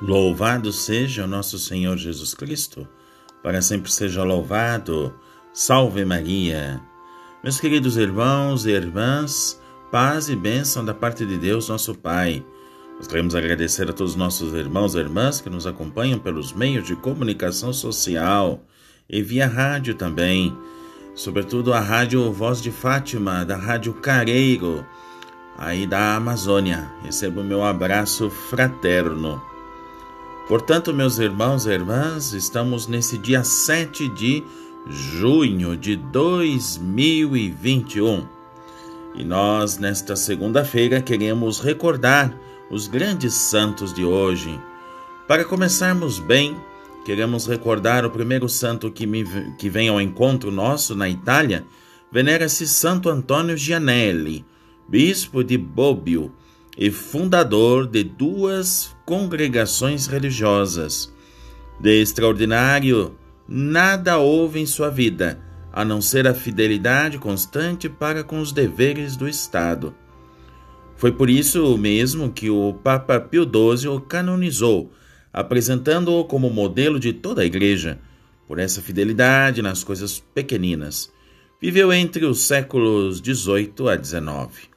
Louvado seja o nosso Senhor Jesus Cristo, para sempre seja louvado. Salve Maria. Meus queridos irmãos e irmãs, paz e bênção da parte de Deus, nosso Pai. Nós queremos agradecer a todos os nossos irmãos e irmãs que nos acompanham pelos meios de comunicação social e via rádio também, sobretudo a Rádio Voz de Fátima, da Rádio Careiro, aí da Amazônia. Recebo meu abraço fraterno. Portanto, meus irmãos e irmãs, estamos nesse dia 7 de junho de 2021 e nós, nesta segunda-feira, queremos recordar os grandes santos de hoje. Para começarmos bem, queremos recordar o primeiro santo que, me, que vem ao encontro nosso na Itália. Venera-se Santo Antônio Gianelli, bispo de Bobbio e fundador de duas congregações religiosas. De extraordinário, nada houve em sua vida, a não ser a fidelidade constante para com os deveres do Estado. Foi por isso mesmo que o Papa Pio XII o canonizou, apresentando-o como modelo de toda a Igreja, por essa fidelidade nas coisas pequeninas. Viveu entre os séculos XVIII a XIX.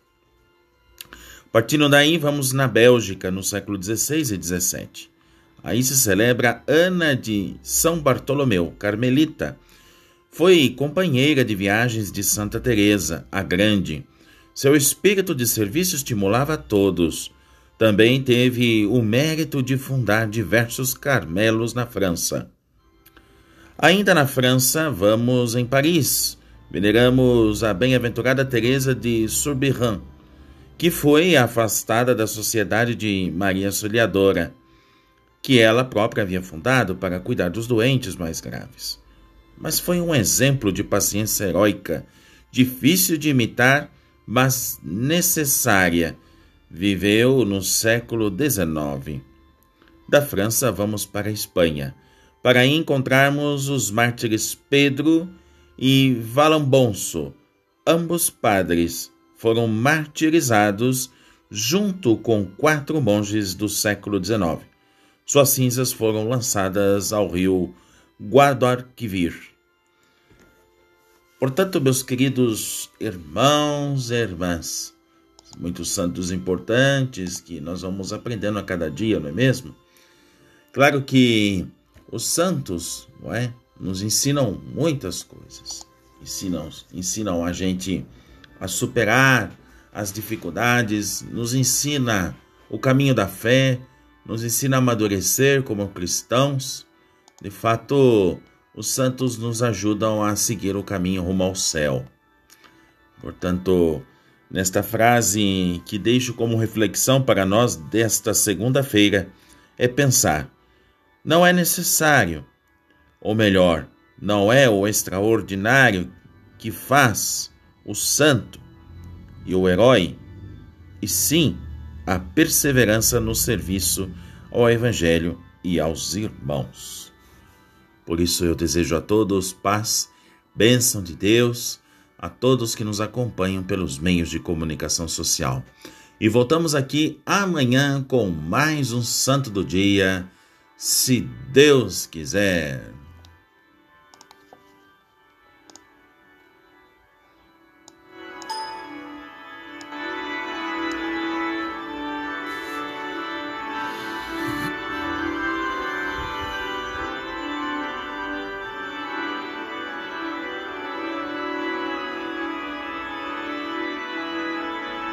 Partindo daí, vamos na Bélgica, no século XVI e XVII. Aí se celebra Ana de São Bartolomeu, carmelita. Foi companheira de viagens de Santa Teresa, a Grande. Seu espírito de serviço estimulava a todos. Também teve o mérito de fundar diversos carmelos na França. Ainda na França, vamos em Paris. Veneramos a bem-aventurada Teresa de Soubirán, que foi afastada da Sociedade de Maria Soliadora, que ela própria havia fundado para cuidar dos doentes mais graves. Mas foi um exemplo de paciência heróica, difícil de imitar, mas necessária. Viveu no século XIX. Da França, vamos para a Espanha, para encontrarmos os mártires Pedro e Valambonso, ambos padres foram martirizados junto com quatro monges do século XIX. Suas cinzas foram lançadas ao rio Guadalquivir. Portanto, meus queridos irmãos e irmãs, muitos santos importantes que nós vamos aprendendo a cada dia, não é mesmo? Claro que os santos, não é, nos ensinam muitas coisas. Ensinam, ensinam a gente a superar as dificuldades, nos ensina o caminho da fé, nos ensina a amadurecer como cristãos. De fato, os santos nos ajudam a seguir o caminho rumo ao céu. Portanto, nesta frase que deixo como reflexão para nós desta segunda-feira, é pensar: não é necessário, ou melhor, não é o extraordinário que faz o santo e o herói, e sim a perseverança no serviço ao Evangelho e aos irmãos. Por isso eu desejo a todos paz, bênção de Deus, a todos que nos acompanham pelos meios de comunicação social. E voltamos aqui amanhã com mais um Santo do Dia, se Deus quiser.